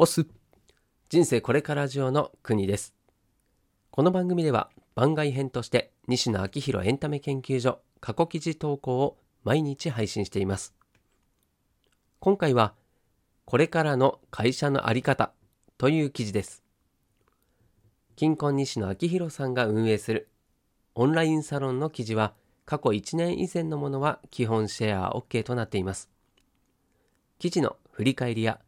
オス人生これから上の国です。この番組では番外編として西野昭弘エンタメ研究所過去記事投稿を毎日配信しています。今回はこれからの会社のあり方という記事です。金婚西野昭弘さんが運営するオンラインサロンの記事は過去1年以前のものは基本シェア OK となっています。記事の振り返りや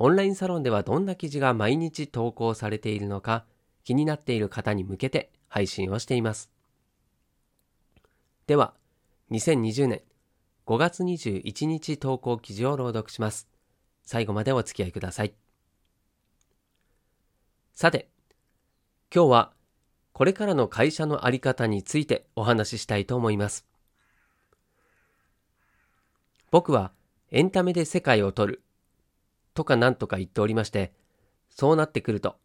オンラインサロンではどんな記事が毎日投稿されているのか気になっている方に向けて配信をしています。では、2020年5月21日投稿記事を朗読します。最後までお付き合いください。さて、今日はこれからの会社のあり方についてお話ししたいと思います。僕はエンタメで世界を取るとかなんとか言っておりまして、そうなってくると、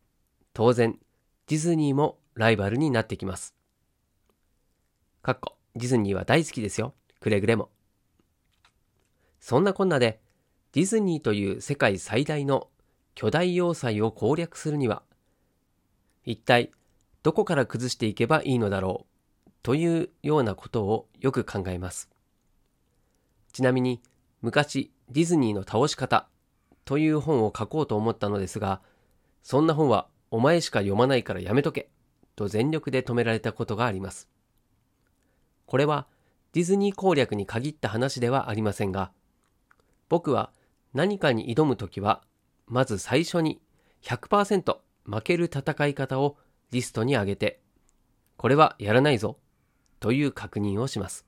当然、ディズニーもライバルになってきます。かっこ、ディズニーは大好きですよ。くれぐれも。そんなこんなで、ディズニーという世界最大の巨大要塞を攻略するには、一体どこから崩していけばいいのだろうというようなことをよく考えます。ちなみに昔ディズニーの倒し方という本を書こうと思ったのですが、そんな本はお前しか読まないからやめとけ、と全力で止められたことがあります。これはディズニー攻略に限った話ではありませんが、僕は何かに挑むときは、まず最初に100%負ける戦い方をリストに上げて、これはやらないぞ、という確認をします。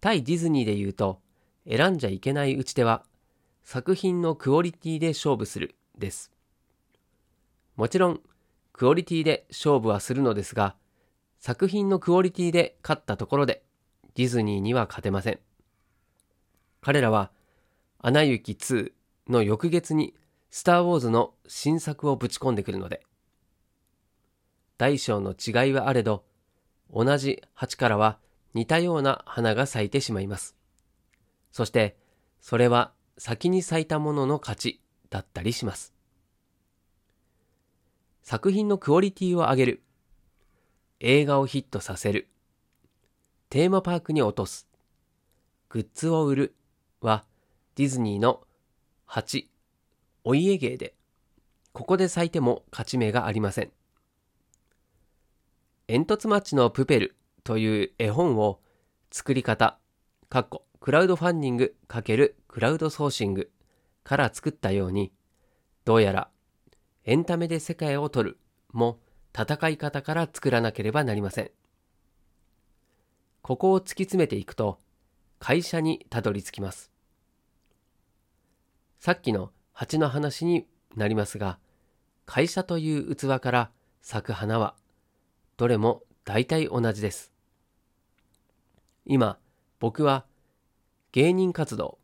対ディズニーで言うと、選んじゃいけない打ち手は作品のクオリティで勝負するです。もちろん、クオリティで勝負はするのですが、作品のクオリティで勝ったところで、ディズニーには勝てません。彼らは、アナ雪2の翌月に、スター・ウォーズの新作をぶち込んでくるので、大小の違いはあれど、同じ鉢からは似たような花が咲いてしまいます。そして、それは先に咲いたものの勝ちだったりします。作品のクオリティを上げる。映画をヒットさせる。テーマパークに落とす。グッズを売るはディズニーの8、お家芸で、ここで咲いても勝ち目がありません。煙突町のプペルという絵本を作り方、かっこクラウドファンディング×クラウドソーシングから作ったように、どうやらエンタメで世界を取るも戦い方から作らなければなりません。ここを突き詰めていくと会社にたどり着きます。さっきの蜂の話になりますが、会社という器から咲く花はどれも大体同じです。今、僕は芸人活動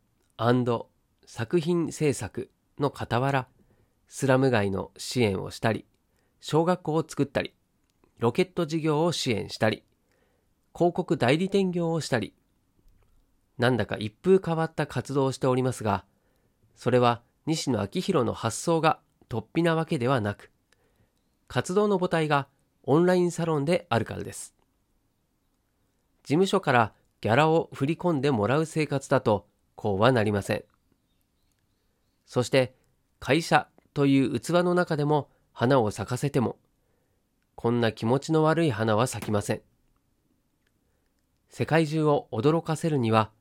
作品制作の傍ら、スラム街の支援をしたり、小学校を作ったり、ロケット事業を支援したり、広告代理店業をしたり、なんだか一風変わった活動をしておりますが、それは西野昭弘の発想が突飛なわけではなく、活動の母体がオンラインサロンであるからです。事務所からギャラを振り込んでもらう生活だとこうはなりません。そして会社という器の中でも花を咲かせてもこんな気持ちの悪い花は咲きません。世界中を驚かせるには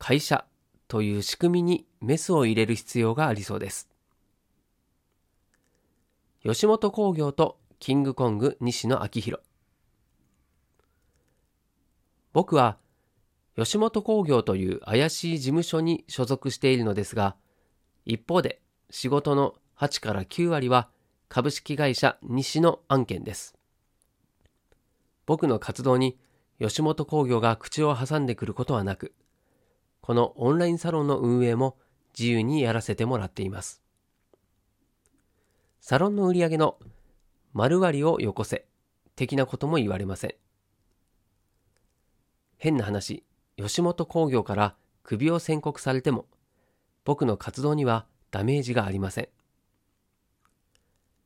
会社という仕組みにメスを入れる必要がありそうです。吉本興業とキングコング西野昭弘僕は吉本興業という怪しい事務所に所属しているのですが、一方で仕事の8から9割は株式会社西の案件です。僕の活動に吉本興業が口を挟んでくることはなく、このオンラインサロンの運営も自由にやらせてもらっています。サロンの売り上げの丸割をよこせ的なことも言われません。変な話、吉本興業から首を宣告されても、僕の活動にはダメージがありません。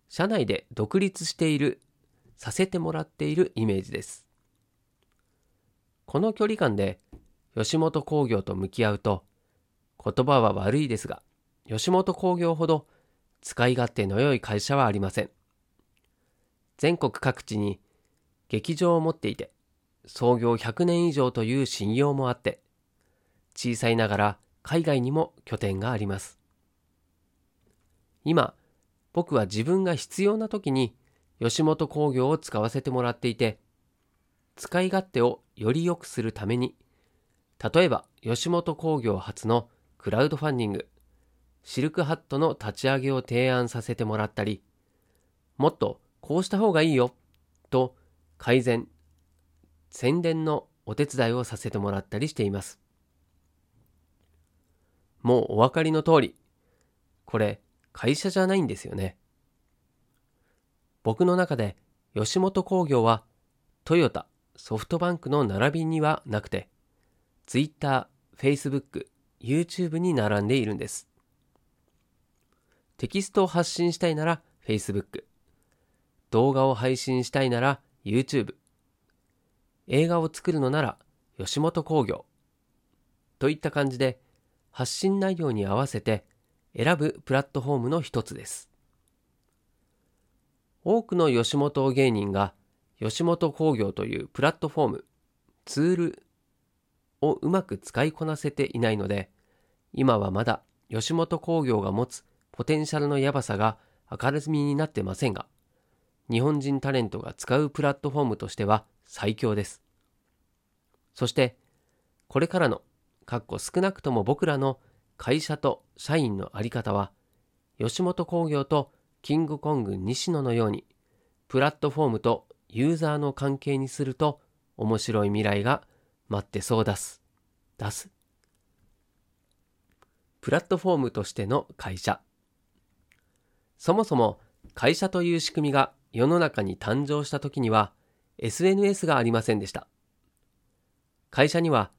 社内で独立している、させてもらっているイメージです。この距離感で吉本興業と向き合うと、言葉は悪いですが、吉本興業ほど使い勝手の良い会社はありません。全国各地に劇場を持っていて、創業100年以上という信用もあって、小さいながら海外にも拠点があります。今、僕は自分が必要な時に吉本興業を使わせてもらっていて、使い勝手をより良くするために、例えば吉本興業初のクラウドファンディング、シルクハットの立ち上げを提案させてもらったり、もっとこうした方がいいよと改善、宣伝のお手伝いをさせてもらったりしています。もうお分かりの通り、これ会社じゃないんですよね。僕の中で吉本興業はトヨタ、ソフトバンクの並びにはなくて、Twitter、Facebook、YouTube に並んでいるんです。テキストを発信したいなら Facebook、動画を配信したいなら YouTube、映画を作るのなら吉本興業といった感じで発信内容に合わせて選ぶプラットフォームの一つです。多くの吉本芸人が吉本興業というプラットフォーム、ツールをうまく使いこなせていないので、今はまだ吉本興業が持つポテンシャルのやばさが明るみになってませんが、日本人タレントが使うプラットフォームとしては最強です。そして、これからの、かっこ少なくとも僕らの会社と社員のあり方は、吉本興業とキングコング西野のように、プラットフォームとユーザーの関係にすると、面白い未来が待ってそう出す。出す。プラットフォームとしての会社。そもそも会社という仕組みが世の中に誕生した時には SNS がありませんでした。会社には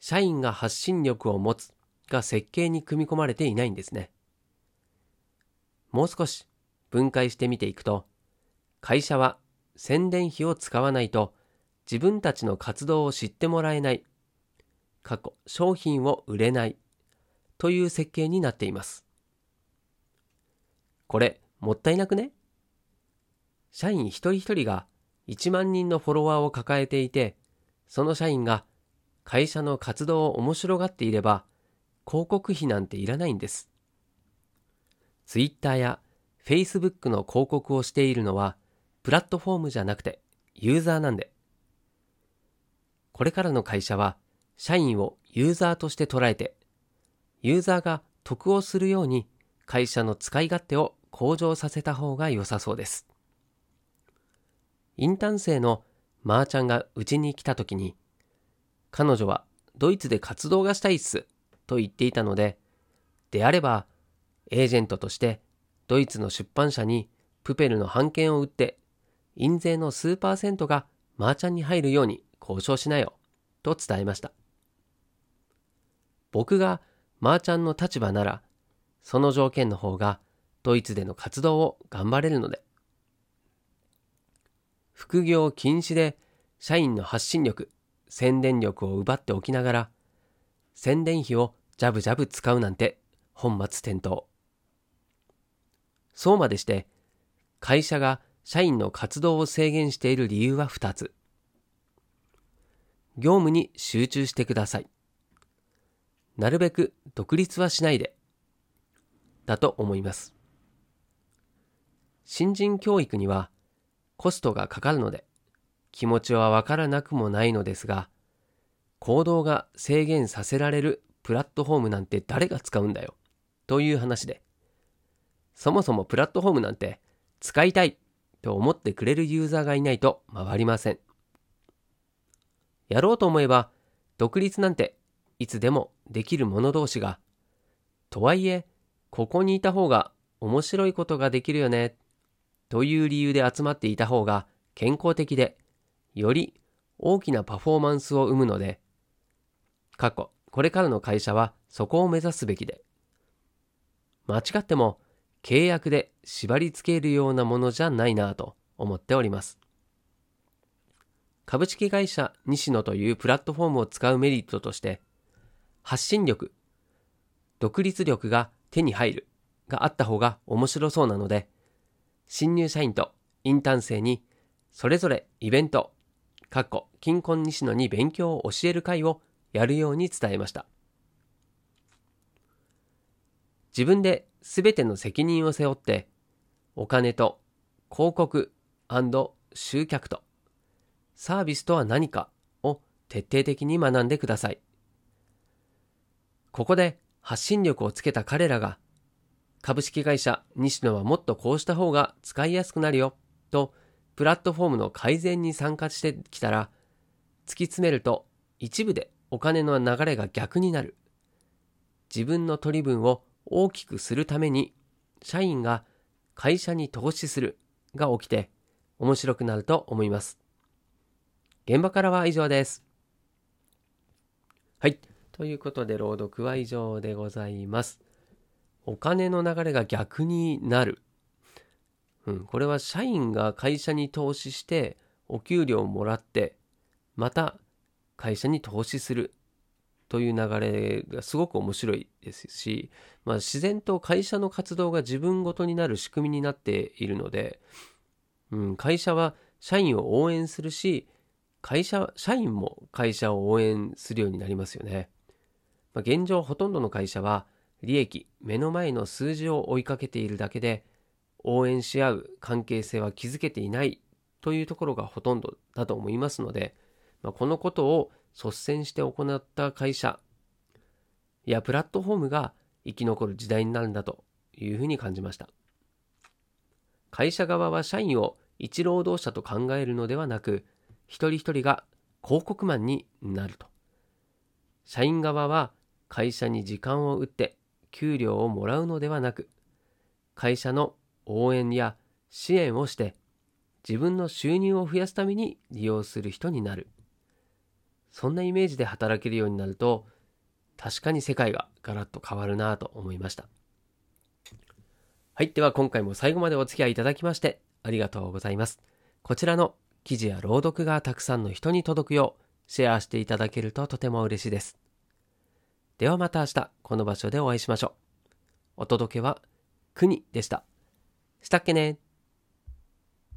社員が発信力を持つが設計に組み込まれていないんですね。もう少し分解してみていくと、会社は宣伝費を使わないと自分たちの活動を知ってもらえない、過去商品を売れないという設計になっています。これもったいなくね？社員一人一人が1万人のフォロワーを抱えていて、その社員が会社の活動を面白がっていれば、広告費なんていらないんです。Twitter や Facebook の広告をしているのは、プラットフォームじゃなくてユーザーなんで。これからの会社は、社員をユーザーとして捉えて、ユーザーが得をするように会社の使い勝手を向上させた方が良さそうです。インターン生のまーちゃんがうちに来た時に、彼女はドイツで活動がしたいっすと言っていたので、であれば、エージェントとしてドイツの出版社にプペルの版権を売って、印税の数パーセントがマーちゃんに入るように交渉しなよ、と伝えました。僕がマーちゃんの立場なら、その条件の方がドイツでの活動を頑張れるので、副業禁止で社員の発信力、宣伝力を奪っておきながら、宣伝費をジャブジャブ使うなんて本末転倒。そうまでして、会社が社員の活動を制限している理由は2つ。業務に集中してください。なるべく独立はしないで。だと思います。新人教育にはコストがかかるので、気持ちはわからなくもないのですが、行動が制限させられるプラットフォームなんて誰が使うんだよ。という話で、そもそもプラットフォームなんて使いたいと思ってくれるユーザーがいないと回りません。やろうと思えば、独立なんていつでもできる者同士が、とはいえ、ここにいた方が面白いことができるよね、という理由で集まっていた方が健康的でより大きなパフォーマンスを生むので、過去、これからの会社はそこを目指すべきで、間違っても契約で縛り付けるようなものじゃないなと思っております。株式会社西野というプラットフォームを使うメリットとして、発信力、独立力が手に入るがあった方が面白そうなので、新入社員とインターン生にそれぞれイベント、かっこ金婚西野に勉強を教える会をやるように伝えました。自分で全ての責任を背負って、お金と広告集客とサービスとは何かを徹底的に学んでください。ここで発信力をつけた彼らが、株式会社西野はもっとこうした方が使いやすくなるよと、プラットフォームの改善に参加してきたら、突き詰めると一部でお金の流れが逆になる。自分の取り分を大きくするために社員が会社に投資するが起きて面白くなると思います。現場からは以上です。はい。ということで朗読は以上でございます。お金の流れが逆になる。うん、これは社員が会社に投資してお給料をもらってまた会社に投資するという流れがすごく面白いですし、まあ、自然と会社の活動が自分ごとになる仕組みになっているので、うん、会社は社員を応援するし、会社、社員も会社を応援するようになりますよね。まあ、現状ほとんどの会社は利益、目の前の数字を追いかけているだけで、応援し合う関係性は築けていないというところがほとんどだと思いますので、まあ、このことを率先して行った会社やプラットフォームが生き残る時代になるんだというふうに感じました。会社側は社員を一労働者と考えるのではなく、一人一人が広告マンになると。社員側は会社に時間を打って給料をもらうのではなく、会社の応援や支援をして自分の収入を増やすために利用する人になる。そんなイメージで働けるようになると、確かに世界がガラッと変わるなと思いました。はい。では今回も最後までお付き合いいただきましてありがとうございます。こちらの記事や朗読がたくさんの人に届くようシェアしていただけるととても嬉しいです。ではまた明日この場所でお会いしましょう。お届けは国でした。したっけね